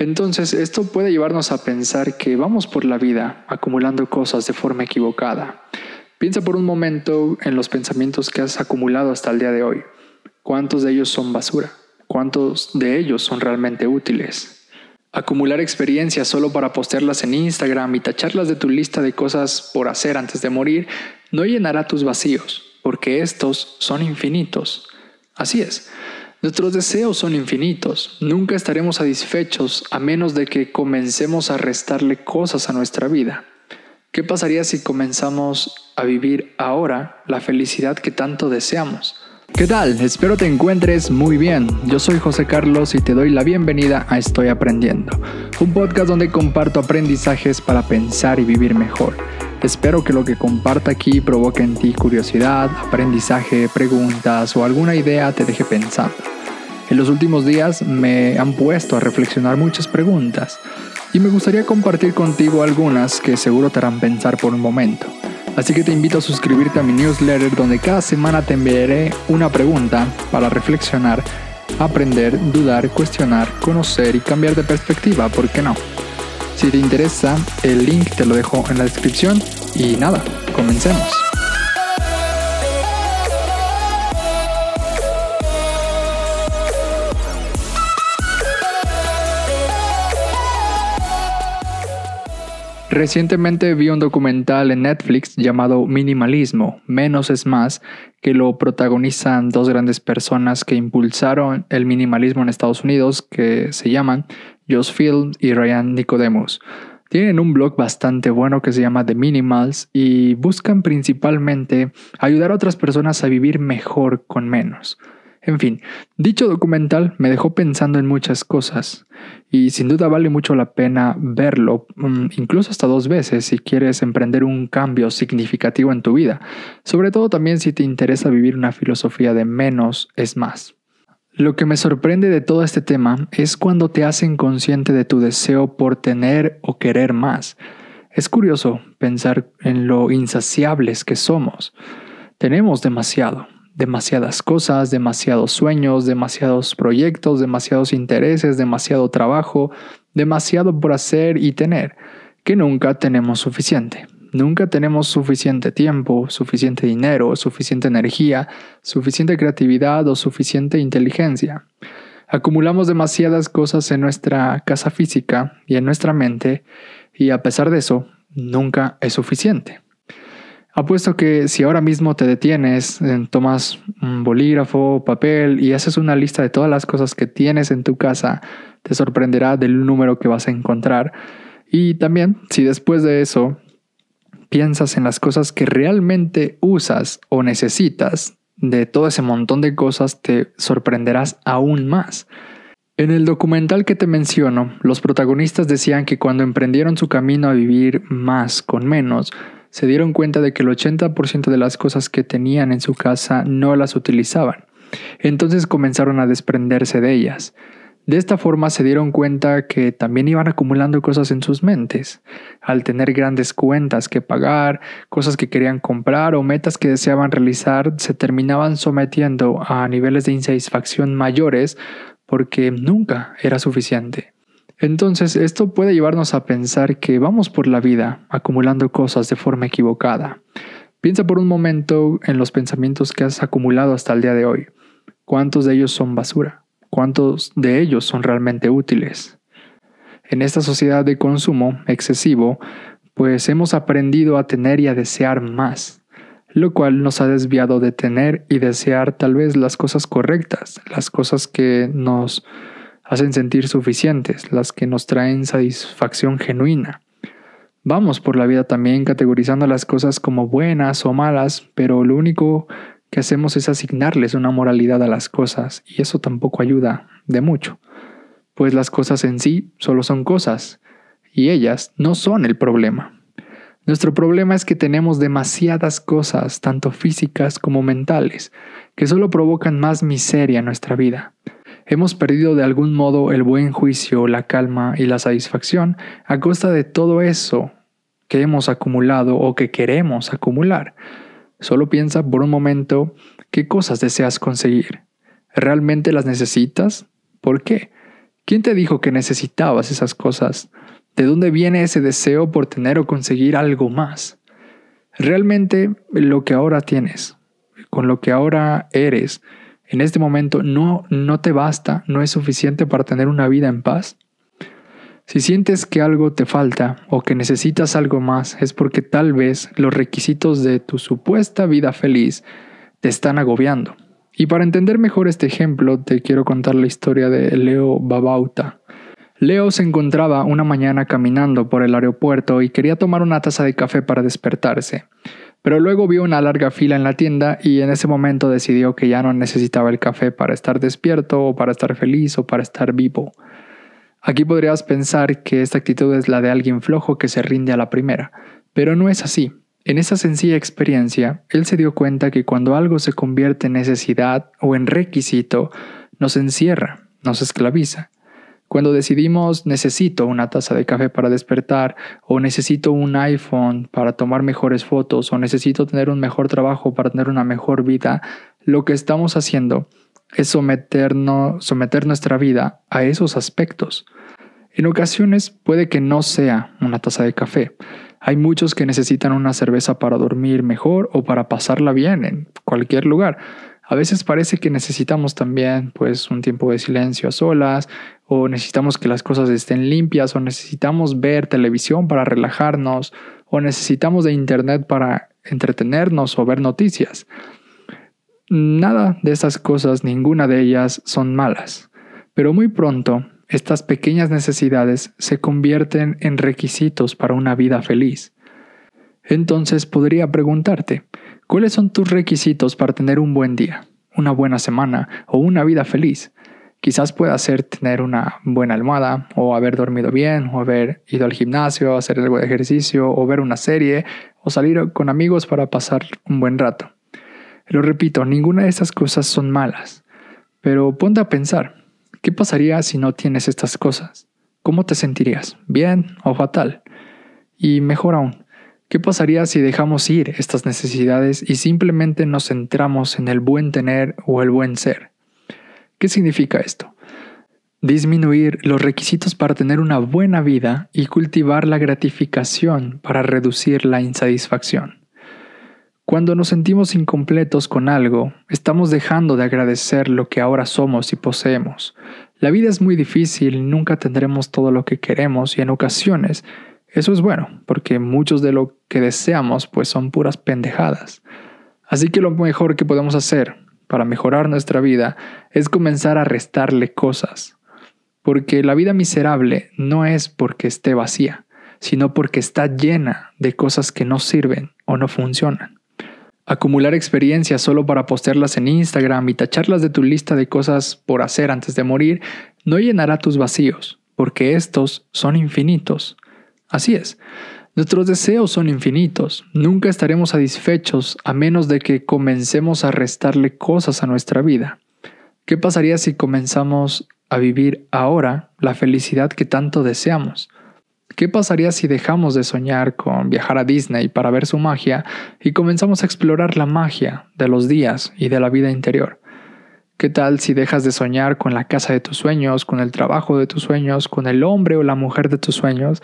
Entonces, esto puede llevarnos a pensar que vamos por la vida acumulando cosas de forma equivocada. Piensa por un momento en los pensamientos que has acumulado hasta el día de hoy. ¿Cuántos de ellos son basura? ¿Cuántos de ellos son realmente útiles? Acumular experiencias solo para postearlas en Instagram y tacharlas de tu lista de cosas por hacer antes de morir no llenará tus vacíos, porque estos son infinitos. Así es, Nuestros deseos son infinitos, nunca estaremos satisfechos a menos de que comencemos a restarle cosas a nuestra vida. ¿Qué pasaría si comenzamos a vivir ahora la felicidad que tanto deseamos? ¿Qué tal? Espero te encuentres muy bien. Yo soy José Carlos y te doy la bienvenida a Estoy Aprendiendo, un podcast donde comparto aprendizajes para pensar y vivir mejor. Espero que lo que comparta aquí provoque en ti curiosidad, aprendizaje, preguntas o alguna idea te deje pensando. En los últimos días me han puesto a reflexionar muchas preguntas y me gustaría compartir contigo algunas que seguro te harán pensar por un momento. Así que te invito a suscribirte a mi newsletter donde cada semana te enviaré una pregunta para reflexionar, aprender, dudar, cuestionar, conocer y cambiar de perspectiva, ¿por qué no? Si te interesa, el link te lo dejo en la descripción y nada, comencemos. Recientemente vi un documental en Netflix llamado Minimalismo, Menos es Más, que lo protagonizan dos grandes personas que impulsaron el minimalismo en Estados Unidos, que se llaman Josh Field y Ryan Nicodemus. Tienen un blog bastante bueno que se llama The Minimals y buscan principalmente ayudar a otras personas a vivir mejor con menos. En fin, dicho documental me dejó pensando en muchas cosas y sin duda vale mucho la pena verlo, mm, incluso hasta dos veces si quieres emprender un cambio significativo en tu vida, sobre todo también si te interesa vivir una filosofía de menos es más. Lo que me sorprende de todo este tema es cuando te hacen consciente de tu deseo por tener o querer más. Es curioso pensar en lo insaciables que somos. Tenemos demasiado, demasiadas cosas, demasiados sueños, demasiados proyectos, demasiados intereses, demasiado trabajo, demasiado por hacer y tener, que nunca tenemos suficiente. Nunca tenemos suficiente tiempo, suficiente dinero, suficiente energía, suficiente creatividad o suficiente inteligencia. Acumulamos demasiadas cosas en nuestra casa física y en nuestra mente y a pesar de eso, nunca es suficiente. Apuesto que si ahora mismo te detienes, eh, tomas un bolígrafo, papel y haces una lista de todas las cosas que tienes en tu casa, te sorprenderá del número que vas a encontrar. Y también, si después de eso piensas en las cosas que realmente usas o necesitas, de todo ese montón de cosas te sorprenderás aún más. En el documental que te menciono, los protagonistas decían que cuando emprendieron su camino a vivir más con menos, se dieron cuenta de que el 80% de las cosas que tenían en su casa no las utilizaban. Entonces comenzaron a desprenderse de ellas. De esta forma se dieron cuenta que también iban acumulando cosas en sus mentes. Al tener grandes cuentas que pagar, cosas que querían comprar o metas que deseaban realizar, se terminaban sometiendo a niveles de insatisfacción mayores porque nunca era suficiente. Entonces, esto puede llevarnos a pensar que vamos por la vida acumulando cosas de forma equivocada. Piensa por un momento en los pensamientos que has acumulado hasta el día de hoy. ¿Cuántos de ellos son basura? ¿Cuántos de ellos son realmente útiles? En esta sociedad de consumo excesivo, pues hemos aprendido a tener y a desear más, lo cual nos ha desviado de tener y desear tal vez las cosas correctas, las cosas que nos hacen sentir suficientes, las que nos traen satisfacción genuina. Vamos por la vida también categorizando las cosas como buenas o malas, pero lo único que hacemos es asignarles una moralidad a las cosas y eso tampoco ayuda de mucho, pues las cosas en sí solo son cosas y ellas no son el problema. Nuestro problema es que tenemos demasiadas cosas, tanto físicas como mentales, que solo provocan más miseria en nuestra vida. Hemos perdido de algún modo el buen juicio, la calma y la satisfacción a costa de todo eso que hemos acumulado o que queremos acumular. Solo piensa por un momento qué cosas deseas conseguir. ¿Realmente las necesitas? ¿Por qué? ¿Quién te dijo que necesitabas esas cosas? ¿De dónde viene ese deseo por tener o conseguir algo más? Realmente lo que ahora tienes, con lo que ahora eres, en este momento no, no te basta, no es suficiente para tener una vida en paz. Si sientes que algo te falta o que necesitas algo más, es porque tal vez los requisitos de tu supuesta vida feliz te están agobiando. Y para entender mejor este ejemplo, te quiero contar la historia de Leo Babauta. Leo se encontraba una mañana caminando por el aeropuerto y quería tomar una taza de café para despertarse. Pero luego vio una larga fila en la tienda y en ese momento decidió que ya no necesitaba el café para estar despierto o para estar feliz o para estar vivo. Aquí podrías pensar que esta actitud es la de alguien flojo que se rinde a la primera, pero no es así. En esa sencilla experiencia, él se dio cuenta que cuando algo se convierte en necesidad o en requisito, nos encierra, nos esclaviza. Cuando decidimos necesito una taza de café para despertar, o necesito un iPhone para tomar mejores fotos, o necesito tener un mejor trabajo para tener una mejor vida, lo que estamos haciendo es someternos, someter nuestra vida a esos aspectos. En ocasiones puede que no sea una taza de café. Hay muchos que necesitan una cerveza para dormir mejor o para pasarla bien en cualquier lugar. A veces parece que necesitamos también pues un tiempo de silencio a solas o necesitamos que las cosas estén limpias o necesitamos ver televisión para relajarnos o necesitamos de internet para entretenernos o ver noticias. Nada de estas cosas, ninguna de ellas son malas, pero muy pronto estas pequeñas necesidades se convierten en requisitos para una vida feliz. Entonces podría preguntarte, ¿cuáles son tus requisitos para tener un buen día, una buena semana o una vida feliz? Quizás pueda ser tener una buena almohada, o haber dormido bien, o haber ido al gimnasio, hacer algo de ejercicio, o ver una serie, o salir con amigos para pasar un buen rato. Lo repito, ninguna de estas cosas son malas. Pero ponte a pensar, ¿qué pasaría si no tienes estas cosas? ¿Cómo te sentirías? ¿Bien o fatal? Y mejor aún, ¿qué pasaría si dejamos ir estas necesidades y simplemente nos centramos en el buen tener o el buen ser? ¿Qué significa esto? Disminuir los requisitos para tener una buena vida y cultivar la gratificación para reducir la insatisfacción. Cuando nos sentimos incompletos con algo, estamos dejando de agradecer lo que ahora somos y poseemos. La vida es muy difícil, nunca tendremos todo lo que queremos y en ocasiones eso es bueno, porque muchos de lo que deseamos pues son puras pendejadas. Así que lo mejor que podemos hacer para mejorar nuestra vida es comenzar a restarle cosas. Porque la vida miserable no es porque esté vacía, sino porque está llena de cosas que no sirven o no funcionan. Acumular experiencias solo para postearlas en Instagram y tacharlas de tu lista de cosas por hacer antes de morir no llenará tus vacíos, porque estos son infinitos. Así es, Nuestros deseos son infinitos, nunca estaremos satisfechos a menos de que comencemos a restarle cosas a nuestra vida. ¿Qué pasaría si comenzamos a vivir ahora la felicidad que tanto deseamos? ¿Qué pasaría si dejamos de soñar con viajar a Disney para ver su magia y comenzamos a explorar la magia de los días y de la vida interior? ¿Qué tal si dejas de soñar con la casa de tus sueños, con el trabajo de tus sueños, con el hombre o la mujer de tus sueños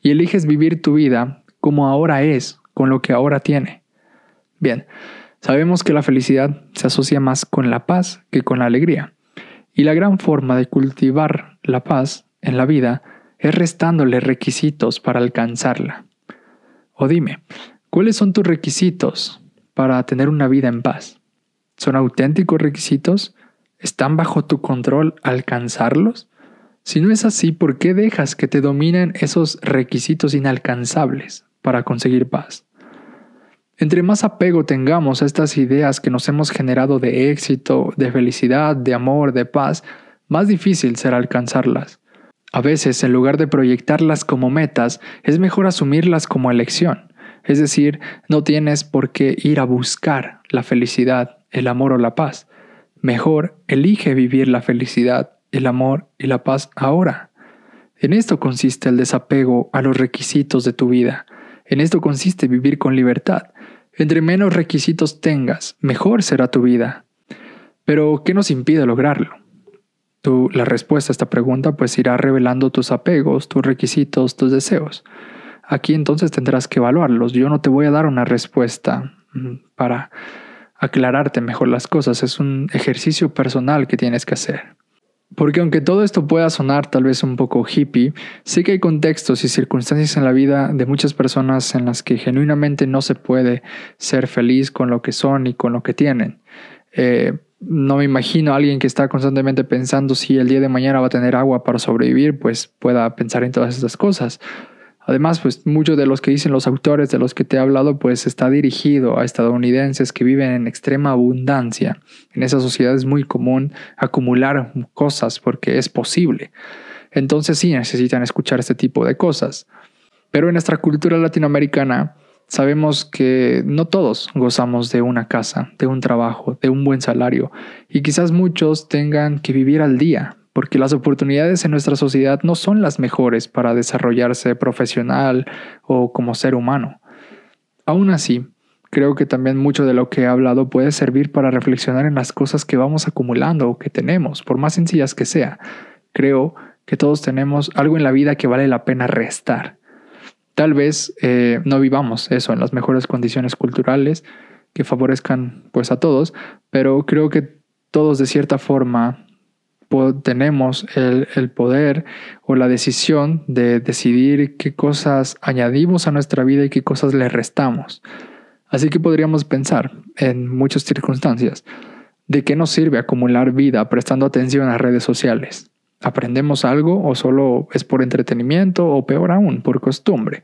y eliges vivir tu vida como ahora es, con lo que ahora tiene. Bien, sabemos que la felicidad se asocia más con la paz que con la alegría. Y la gran forma de cultivar la paz en la vida es restándole requisitos para alcanzarla. O dime, ¿cuáles son tus requisitos para tener una vida en paz? ¿Son auténticos requisitos? ¿Están bajo tu control alcanzarlos? Si no es así, ¿por qué dejas que te dominen esos requisitos inalcanzables para conseguir paz? Entre más apego tengamos a estas ideas que nos hemos generado de éxito, de felicidad, de amor, de paz, más difícil será alcanzarlas. A veces, en lugar de proyectarlas como metas, es mejor asumirlas como elección. Es decir, no tienes por qué ir a buscar la felicidad, el amor o la paz. Mejor elige vivir la felicidad, el amor y la paz ahora. En esto consiste el desapego a los requisitos de tu vida. En esto consiste vivir con libertad. Entre menos requisitos tengas, mejor será tu vida. Pero, ¿qué nos impide lograrlo? la respuesta a esta pregunta pues irá revelando tus apegos, tus requisitos, tus deseos. Aquí entonces tendrás que evaluarlos. Yo no te voy a dar una respuesta mm, para aclararte mejor las cosas. Es un ejercicio personal que tienes que hacer. Porque aunque todo esto pueda sonar tal vez un poco hippie, sí que hay contextos y circunstancias en la vida de muchas personas en las que genuinamente no se puede ser feliz con lo que son y con lo que tienen. Eh, no me imagino a alguien que está constantemente pensando si el día de mañana va a tener agua para sobrevivir, pues pueda pensar en todas estas cosas. Además, pues muchos de los que dicen los autores de los que te he hablado, pues está dirigido a estadounidenses que viven en extrema abundancia. En esa sociedad es muy común acumular cosas porque es posible. Entonces sí necesitan escuchar este tipo de cosas. Pero en nuestra cultura latinoamericana sabemos que no todos gozamos de una casa, de un trabajo, de un buen salario, y quizás muchos tengan que vivir al día, porque las oportunidades en nuestra sociedad no son las mejores para desarrollarse profesional o como ser humano. Aún así, creo que también mucho de lo que he hablado puede servir para reflexionar en las cosas que vamos acumulando o que tenemos, por más sencillas que sea. Creo que todos tenemos algo en la vida que vale la pena restar. Tal vez eh, no vivamos eso en las mejores condiciones culturales que favorezcan pues a todos, pero creo que todos de cierta forma tenemos el, poder o la decisión de decidir qué cosas añadimos a nuestra vida y qué cosas le restamos. Así que podríamos pensar en muchas circunstancias de qué nos sirve acumular vida prestando atención a redes sociales. ¿Aprendemos algo o solo es por entretenimiento o peor aún, por costumbre?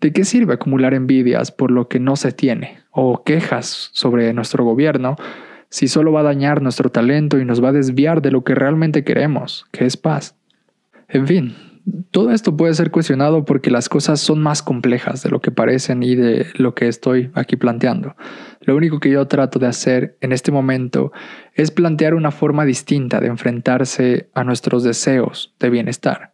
¿De qué sirve acumular envidias por lo que no se tiene o quejas sobre nuestro gobierno si solo va a dañar nuestro talento y nos va a desviar de lo que realmente queremos, que es paz. En fin, todo esto puede ser cuestionado porque las cosas son más complejas de lo que parecen y de lo que estoy aquí planteando. Lo único que yo trato de hacer en este momento es plantear una forma distinta de enfrentarse a nuestros deseos de bienestar.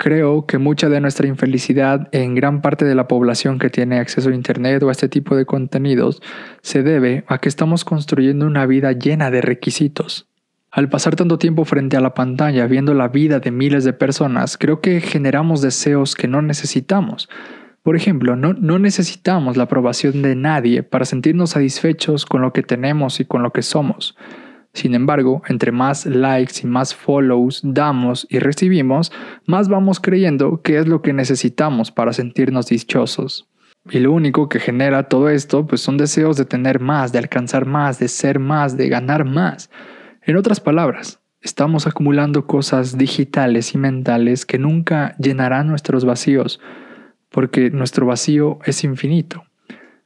Creo que mucha de nuestra infelicidad en gran parte de la población que tiene acceso a Internet o a este tipo de contenidos se debe a que estamos construyendo una vida llena de requisitos. Al pasar tanto tiempo frente a la pantalla viendo la vida de miles de personas, creo que generamos deseos que no necesitamos. Por ejemplo, no, no necesitamos la aprobación de nadie para sentirnos satisfechos con lo que tenemos y con lo que somos. Sin embargo, entre más likes y más follows damos y recibimos, más vamos creyendo que es lo que necesitamos para sentirnos dichosos. Y lo único que genera todo esto pues son deseos de tener más, de alcanzar más, de ser más, de ganar más. En otras palabras, estamos acumulando cosas digitales y mentales que nunca llenarán nuestros vacíos, porque nuestro vacío es infinito.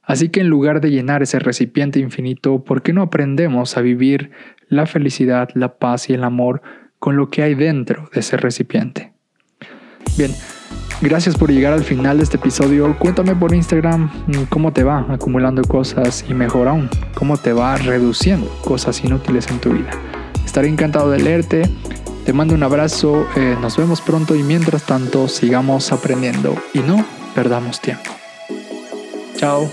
Así que en lugar de llenar ese recipiente infinito, ¿por qué no aprendemos a vivir la felicidad, la paz y el amor con lo que hay dentro de ese recipiente? Bien, gracias por llegar al final de este episodio. Cuéntame por Instagram mm, cómo te va acumulando cosas y mejor aún, cómo te va reduciendo cosas inútiles en tu vida. Estaré encantado de leerte. Te mando un abrazo, eh, nos vemos pronto y mientras tanto sigamos aprendiendo y no perdamos tiempo. Chao.